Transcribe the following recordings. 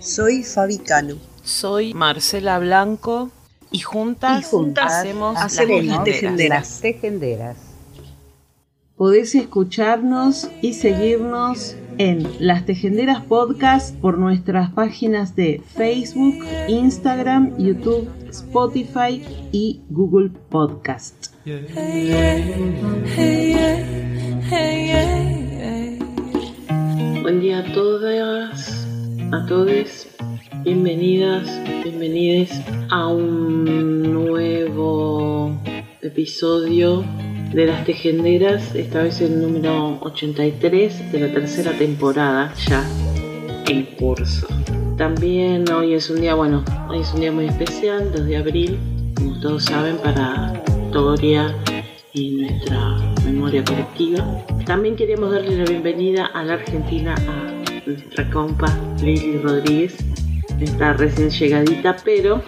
Soy Fabi Cano. Soy Marcela Blanco y juntas, hacemos, las, tejenderas. las tejenderas. Podés escucharnos y seguirnos en Las Tejenderas Podcast por nuestras páginas de Facebook, Instagram, YouTube, Spotify y Google Podcast. Buen día a todas, a todos. Bienvenidas, bienvenidos a un nuevo episodio de las tejenderas, esta vez el número 83 de la tercera temporada ya en curso. También hoy es un día, bueno, hoy es un día muy especial, 2 de abril, como todos saben, para Toria y nuestra memoria colectiva. También queríamos darle la bienvenida a la Argentina a nuestra compa Lili Rodríguez, está recién llegadita, pero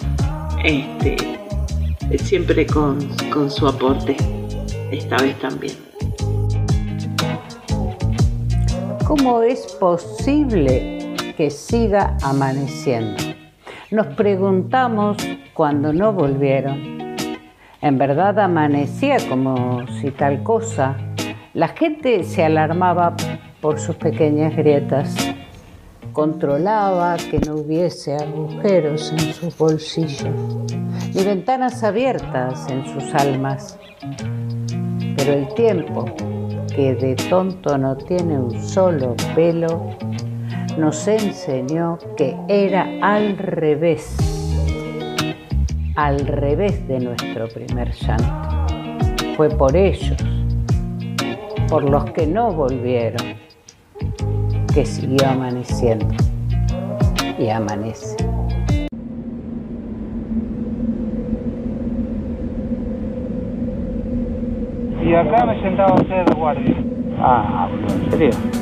este, siempre con, con su aporte esta vez también. ¿Cómo es posible que siga amaneciendo? Nos preguntamos cuando no volvieron. En verdad amanecía como si tal cosa. La gente se alarmaba por sus pequeñas grietas. Controlaba que no hubiese agujeros en sus bolsillos, ni ventanas abiertas en sus almas pero el tiempo, que de tonto no tiene un solo pelo, nos enseñó que era al revés, al revés de nuestro primer llanto. Fue por ellos, por los que no volvieron, que siguió amaneciendo y amanece. Y acá me sentaba usted de guardia. Ah, ¿en serio?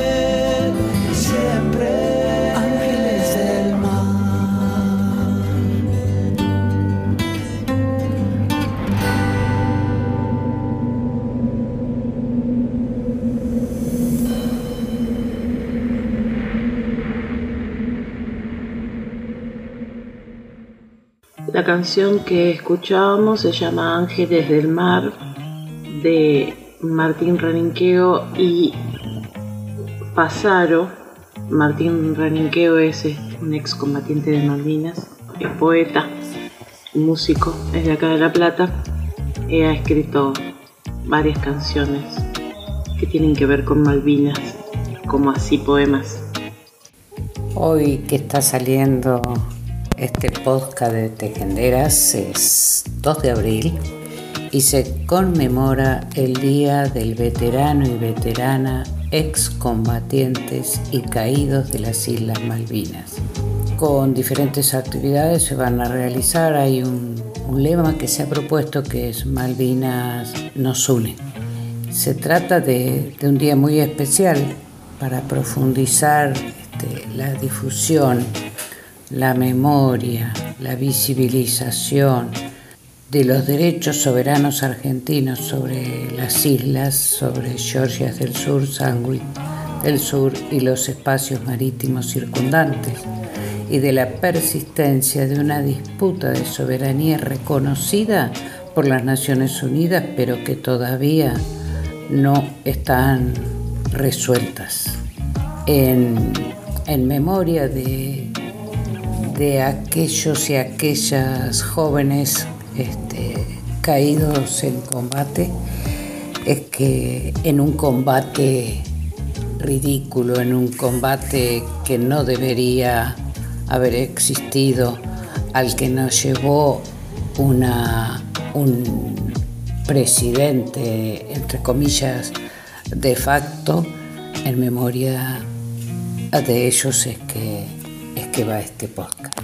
canción que escuchábamos se llama Ángeles del Mar de Martín Reninqueo y Pasaro. Martín Reninqueo es un excombatiente de Malvinas, es poeta, músico, es de acá de La Plata ha escrito varias canciones que tienen que ver con Malvinas, como así poemas. Hoy que está saliendo este podcast de Tejenderas es 2 de abril y se conmemora el Día del Veterano y Veterana excombatientes y caídos de las Islas Malvinas. Con diferentes actividades se van a realizar, hay un, lema que se ha propuesto que es Malvinas nos une. Se trata de, un día muy especial para profundizar este, la difusión la memoria, la visibilización de los derechos soberanos argentinos sobre las islas, sobre Georgias del Sur, Sandwich del Sur y los espacios marítimos circundantes, y de la persistencia de una disputa de soberanía reconocida por las Naciones Unidas, pero que todavía no están resueltas. En, memoria de, de aquellos y aquellas jóvenes este, caídos en combate, es que en un combate ridículo, en un combate que no debería haber existido, al que nos llevó una, un presidente, entre comillas, de facto, en memoria de ellos es que, es que va este podcast.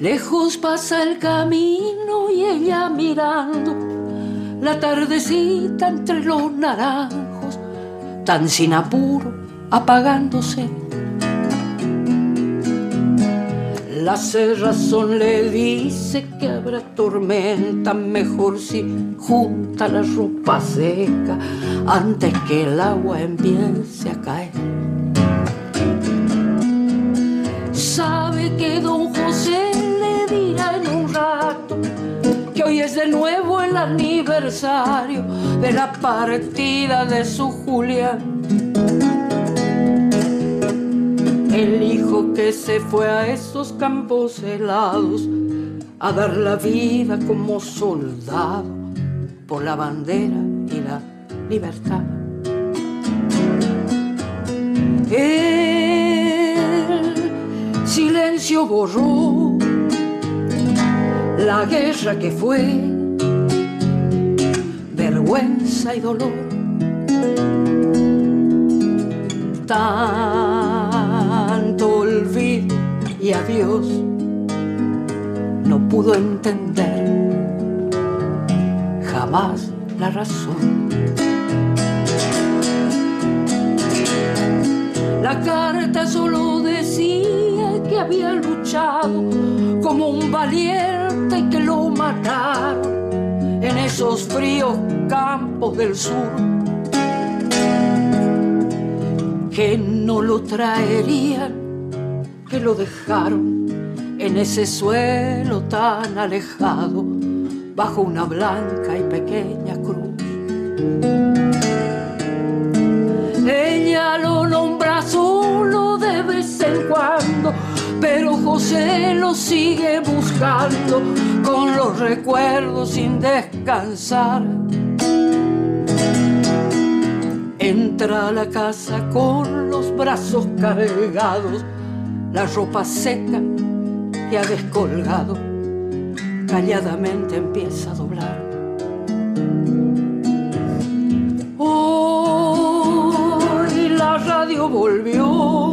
Lejos pasa el camino y ella mirando la tardecita entre los naranjos, tan sin apuro, apagándose. La cerrazón le dice que habrá tormenta, mejor si junta la ropa seca antes que el agua empiece a caer. Sabe que don José hoy es de nuevo el aniversario de la partida de su Julián. El hijo que se fue a esos campos helados a dar la vida como soldado por la bandera y la libertad. El silencio borró la guerra que fue vergüenza y dolor. Y adiós no pudo entender jamás la razón. La carta solo decía que había luchado como un valiente y que lo mataron en esos fríos campos del sur. Que no lo traerían, lo dejaron en ese suelo tan alejado, bajo una blanca y pequeña cruz. Ella lo nombra solo de vez en cuando pero José lo sigue buscando con los recuerdos sin descansar. Entra a la casa con los brazos cargados, la ropa seca que ha descolgado, calladamente empieza a doblar. Hoy la radio volvió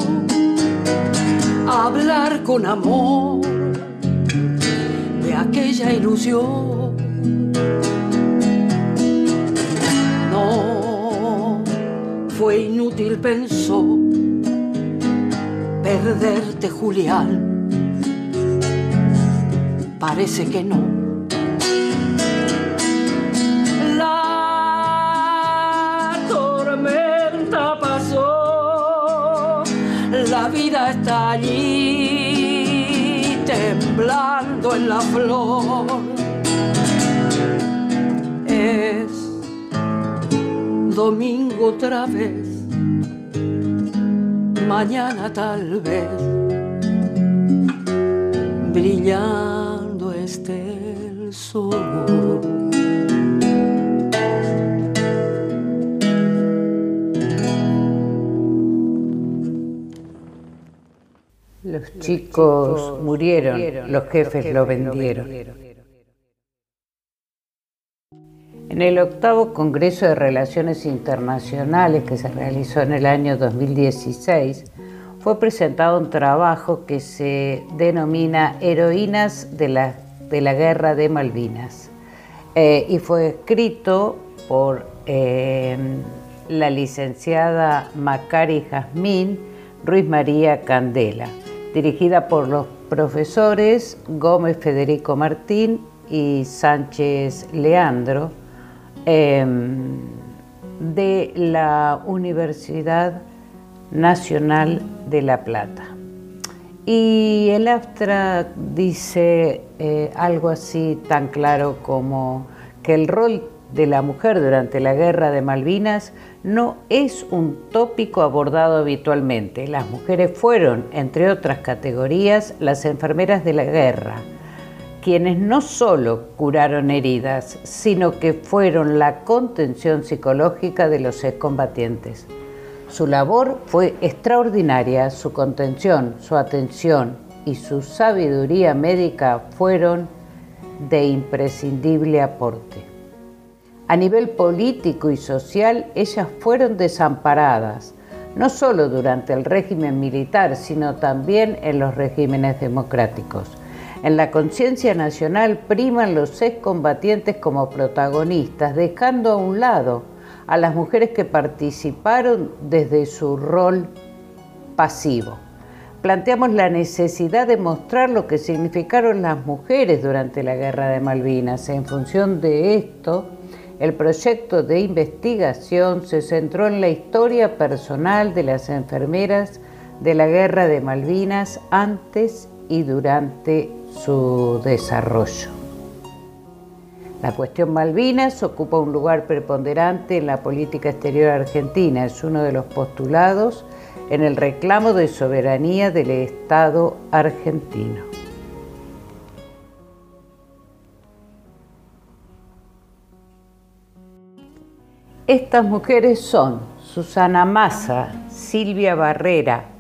hablar con amor de aquella ilusión. No fue inútil, pensó, perderte, Julián. Parece que no. La tormenta pasó, la vida está allí temblando en la flor. Es domingo otra vez, mañana tal vez, brillando este el sol. Los chicos murieron, los jefes lo vendieron. En el octavo Congreso de Relaciones Internacionales que se realizó en el año 2016, fue presentado un trabajo que se denomina Heroínas de la, de la Guerra de Malvinas eh, y fue escrito por eh, la licenciada Macari Jazmín Ruiz María Candela, dirigida por los profesores Gómez Federico Martín y Sánchez Leandro em, de la Universidad Nacional de La Plata. Y el abstract dice eh, algo así tan claro como que el rol de la mujer durante la guerra de Malvinas no es un tópico abordado habitualmente. Las mujeres fueron, entre otras categorías, las enfermeras de la guerra, quienes no solo curaron heridas, sino que fueron la contención psicológica de los excombatientes. Su labor fue extraordinaria, su contención, su atención y su sabiduría médica fueron de imprescindible aporte. A nivel político y social, ellas fueron desamparadas, no solo durante el régimen militar, sino también en los regímenes democráticos. En la conciencia nacional priman los excombatientes como protagonistas, dejando a un lado a las mujeres que participaron desde su rol pasivo. Planteamos la necesidad de mostrar lo que significaron las mujeres durante la Guerra de Malvinas. En función de esto, el proyecto de investigación se centró en la historia personal de las enfermeras de la Guerra de Malvinas antes y durante su desarrollo. La cuestión Malvinas ocupa un lugar preponderante en la política exterior argentina. Es uno de los postulados en el reclamo de soberanía del Estado argentino. Estas mujeres son Susana Massa, Silvia Barrera,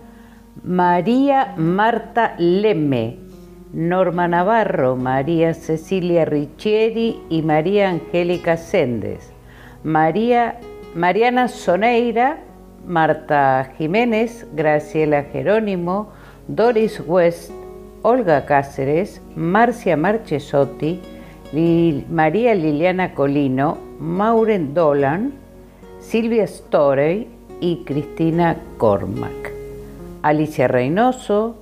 María Marta Leme, Norma Navarro, María Cecilia Riccieri y María Angélica Sendes, María, Mariana Soneira, Marta Jiménez, Graciela Jerónimo, Doris West, Olga Cáceres, Marcia Marchesotti, María Liliana Colino, Mauren Dolan, Silvia Storey y Cristina Cormac. Alicia Reynoso,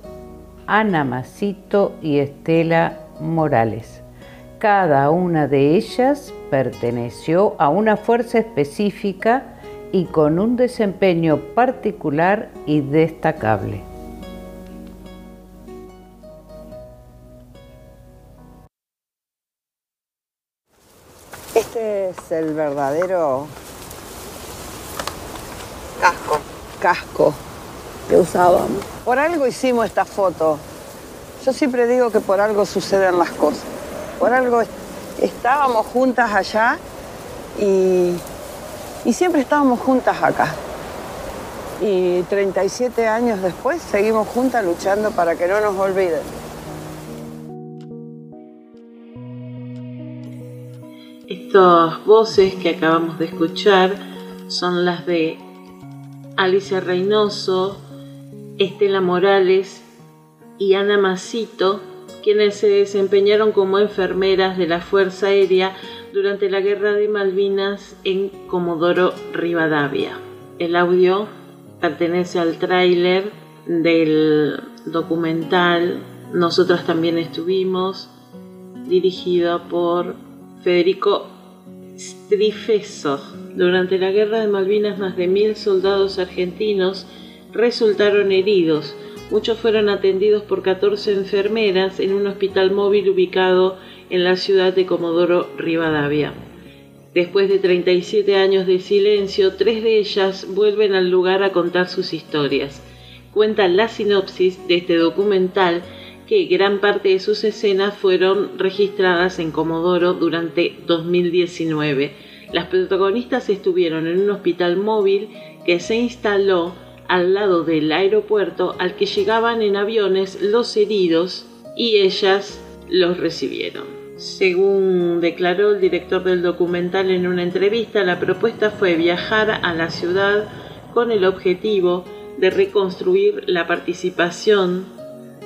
Ana Masito y Estela Morales. Cada una de ellas perteneció a una fuerza específica y con un desempeño particular y destacable. Este es el verdadero casco. Casco que usábamos. Por algo hicimos esta foto. Yo siempre digo que por algo suceden las cosas. Por algo estábamos juntas allá y, y siempre estábamos juntas acá. Y 37 años después seguimos juntas luchando para que no nos olviden. Estas voces que acabamos de escuchar son las de Alicia Reynoso, Estela Morales y Ana Masito, quienes se desempeñaron como enfermeras de la Fuerza Aérea durante la Guerra de Malvinas en Comodoro Rivadavia. El audio pertenece al tráiler del documental Nosotras también estuvimos, dirigido por Federico Strifeso. Durante la Guerra de Malvinas más de mil soldados argentinos resultaron heridos. Muchos fueron atendidos por 14 enfermeras en un hospital móvil ubicado en la ciudad de Comodoro Rivadavia. Después de 37 años de silencio, tres de ellas vuelven al lugar a contar sus historias. Cuenta la sinopsis de este documental que gran parte de sus escenas fueron registradas en Comodoro durante 2019. Las protagonistas estuvieron en un hospital móvil que se instaló al lado del aeropuerto al que llegaban en aviones los heridos y ellas los recibieron. Según declaró el director del documental en una entrevista, la propuesta fue viajar a la ciudad con el objetivo de reconstruir la participación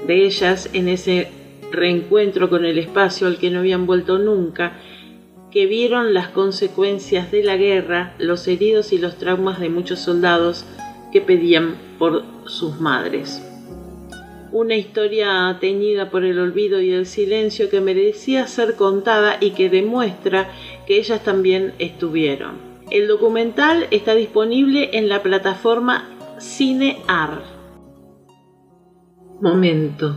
de ellas en ese reencuentro con el espacio al que no habían vuelto nunca que vieron las consecuencias de la guerra, los heridos y los traumas de muchos soldados que pedían por sus madres. Una historia teñida por el olvido y el silencio que merecía ser contada y que demuestra que ellas también estuvieron. El documental está disponible en la plataforma CineAr. Momento.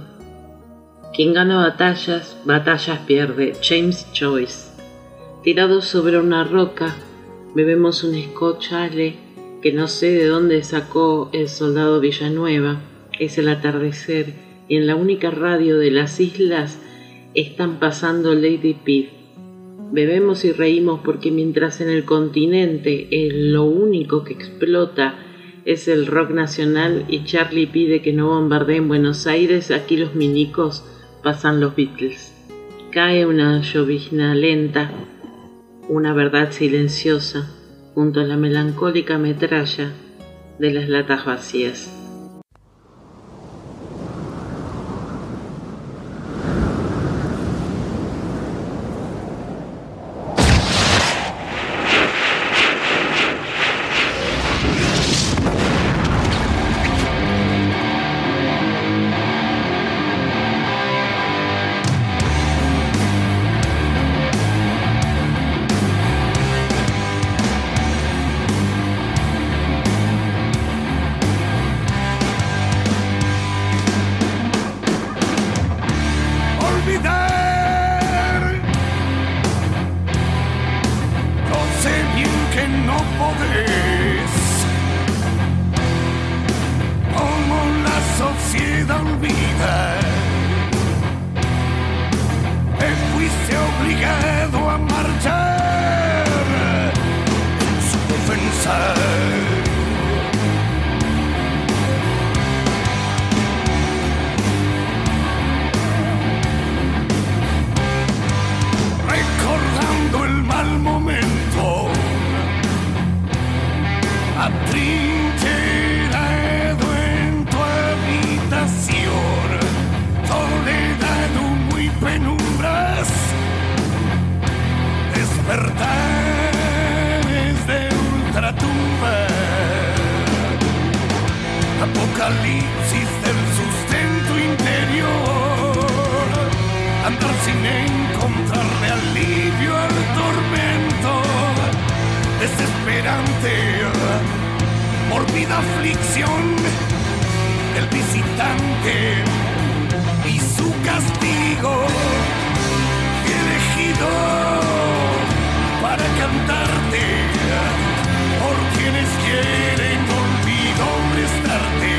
Quien gana batallas, batallas pierde. James Joyce. Tirados sobre una roca, bebemos un scotch ale que no sé de dónde sacó el soldado Villanueva. Es el atardecer y en la única radio de las islas están pasando Lady Piff. Bebemos y reímos porque mientras en el continente lo único que explota es el rock nacional y Charlie pide que no bombardeen Buenos Aires, aquí los minicos pasan los Beatles. Cae una llovizna lenta, una verdad silenciosa, junto a la melancólica metralla de las latas vacías. olvidar. Lo sé bien que no podés. Como la sociedad olvida. Te fuiste obligado a marchar. Su ofensa. Tincherado en tu habitación, soledad, humo y penumbras, despertares de ultratumba, apocalipsis del sustento interior, andar sin encontrarle alivio al tormento desesperante mórbida aflicción del visitante y su castigo elegido para cantarte por quienes quieren olvido prestarte.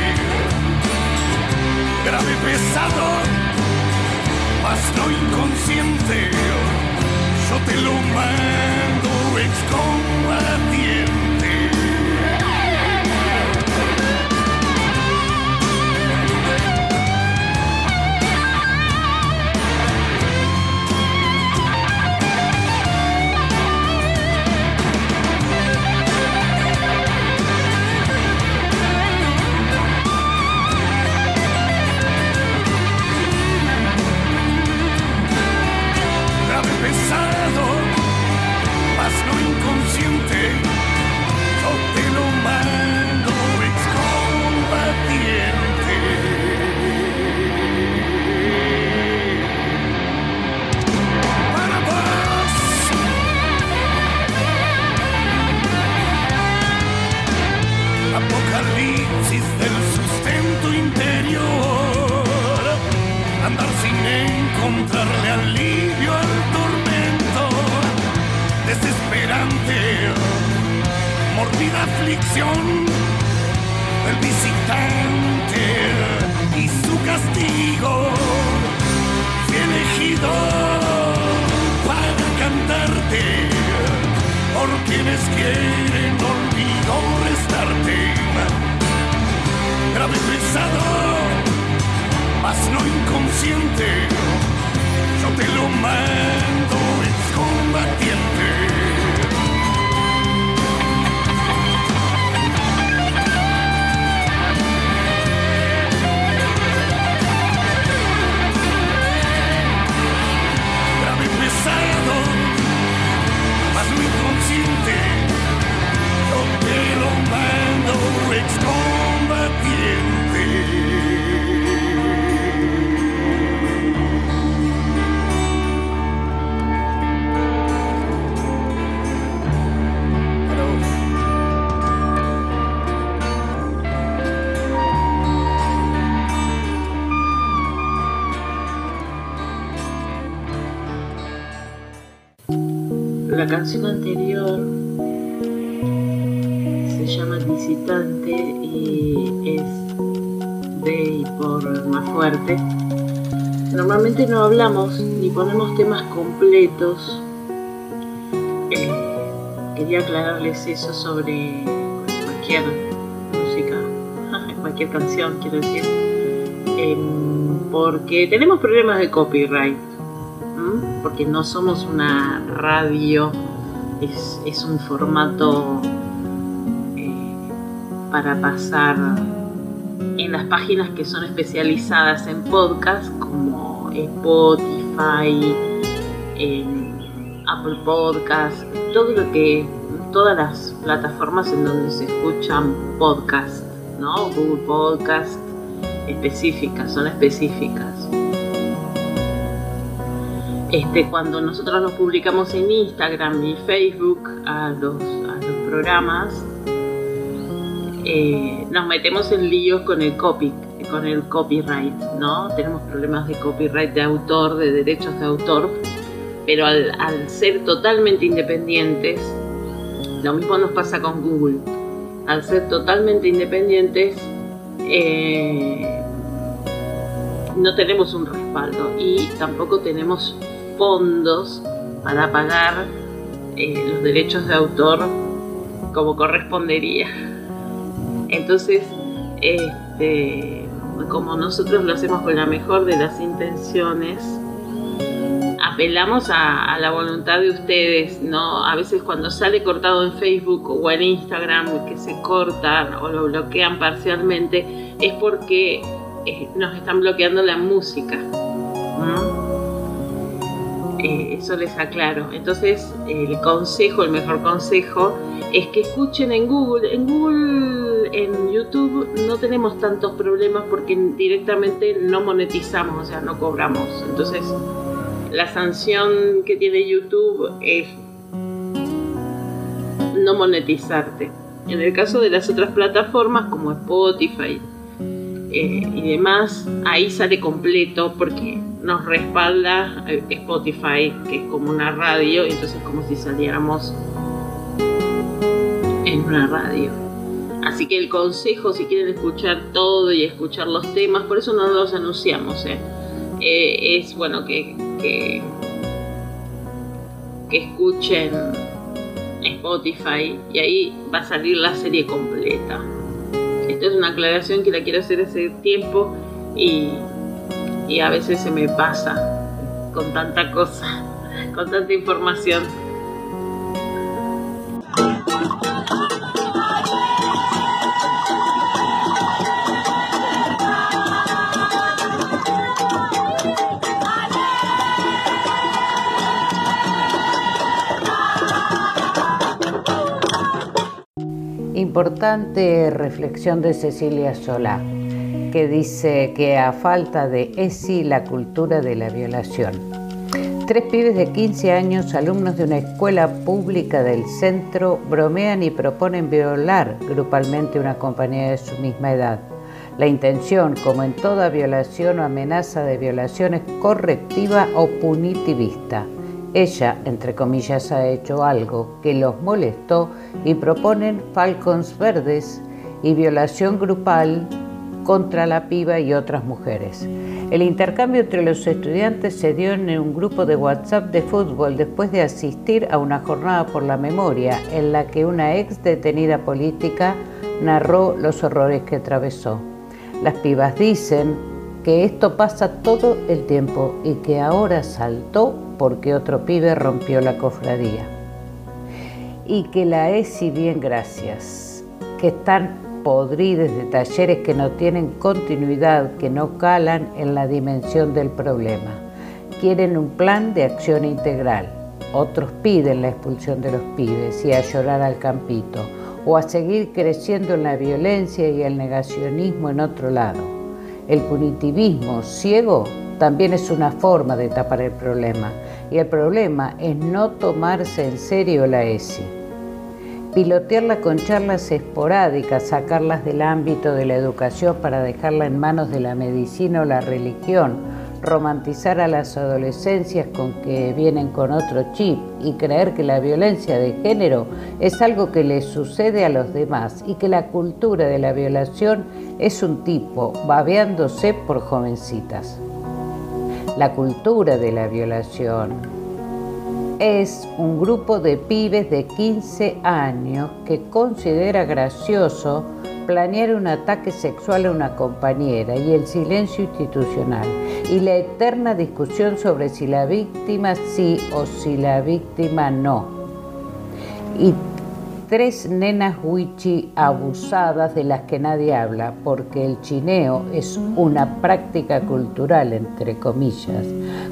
Grave pesado mas no inconsciente yo te lo mando excombatiente. encontrarle alivio al tormento desesperante, mordida aflicción del visitante y su castigo fue elegido para cantarte por quienes quieren olvido restarte. Grave pesado, mas no inconsciente te lo mando, es combatiente. Canción anterior se llama Visitante y es de por más fuerte. Normalmente no hablamos ni ponemos temas completos. Eh, quería aclararles eso sobre cualquier música, cualquier canción, quiero decir, em, porque tenemos problemas de copyright, porque no somos una radio, es, un formato eh, para pasar en las páginas que son especializadas en podcast como Spotify, Apple Podcast, todo lo que, todas las plataformas en donde se escuchan podcasts, ¿no? Google Podcast, específicas, son específicas. Este, cuando nosotros nos publicamos en Instagram y Facebook a los, a los programas, eh, nos metemos en líos con el copy, con el copyright, ¿no? Tenemos problemas de copyright de autor, de derechos de autor, pero al, ser totalmente independientes, lo mismo nos pasa con Google. Al ser totalmente independientes, eh, no tenemos un respaldo y tampoco tenemos fondos para pagar eh, los derechos de autor como correspondería. Entonces, este, como nosotros lo hacemos con la mejor de las intenciones, apelamos a, la voluntad de ustedes, ¿no? A veces cuando sale cortado en Facebook o en Instagram que se cortan o lo bloquean parcialmente, es porque eh, nos están bloqueando la música. Eso les aclaro. Entonces, el consejo, el mejor consejo, es que escuchen en Google. En Google, en YouTube, no tenemos tantos problemas porque directamente no monetizamos, o sea, no cobramos. Entonces, la sanción que tiene YouTube es no monetizarte. En el caso de las otras plataformas como Spotify eh, y demás, ahí sale completo porque nos respalda Spotify, que es como una radio, entonces como si saliéramos en una radio. Así que el consejo, si quieren escuchar todo y escuchar los temas, por eso no los anunciamos, ¿eh? Eh, es bueno que, que, que escuchen Spotify y ahí va a salir la serie completa. Esta es una aclaración que la quiero hacer hace tiempo y y a veces se me pasa con tanta cosa, con tanta información. Importante reflexión de Cecilia Solá que dice que a falta de ESI la cultura de la violación. Tres pibes de 15 años, alumnos de una escuela pública del centro, bromean y proponen violar grupalmente una compañía de su misma edad. La intención, como en toda violación o amenaza de violación, es correctiva o punitivista. Ella, entre comillas, ha hecho algo que los molestó y proponen falcons verdes y violación grupal contra la piba y otras mujeres. El intercambio entre los estudiantes se dio en un grupo de WhatsApp de fútbol después de asistir a una jornada por la memoria en la que una ex detenida política narró los horrores que atravesó. Las pibas dicen que esto pasa todo el tiempo y que ahora saltó porque otro pibe rompió la cofradía. Y que la ESI bien gracias, que están podrides de talleres que no tienen continuidad, que no calan en la dimensión del problema. Quieren un plan de acción integral. Otros piden la expulsión de los pibes y a llorar al campito, o a seguir creciendo en la violencia y el negacionismo en otro lado. El punitivismo ciego también es una forma de tapar el problema, y el problema es no tomarse en serio la ESI pilotearla con charlas esporádicas, sacarlas del ámbito de la educación para dejarla en manos de la medicina o la religión, romantizar a las adolescencias con que vienen con otro chip y creer que la violencia de género es algo que le sucede a los demás y que la cultura de la violación es un tipo babeándose por jovencitas. La cultura de la violación es un grupo de pibes de 15 años que considera gracioso planear un ataque sexual a una compañera y el silencio institucional y la eterna discusión sobre si la víctima sí o si la víctima no. Tres nenas wichi abusadas de las que nadie habla, porque el chineo es una práctica cultural, entre comillas,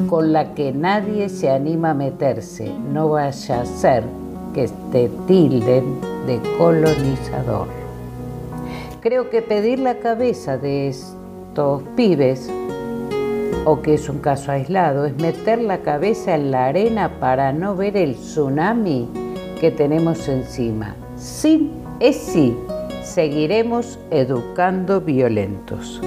con la que nadie se anima a meterse, no vaya a ser que te tilden de colonizador. Creo que pedir la cabeza de estos pibes, o que es un caso aislado, es meter la cabeza en la arena para no ver el tsunami que tenemos encima. Sí, es sí, seguiremos educando violentos.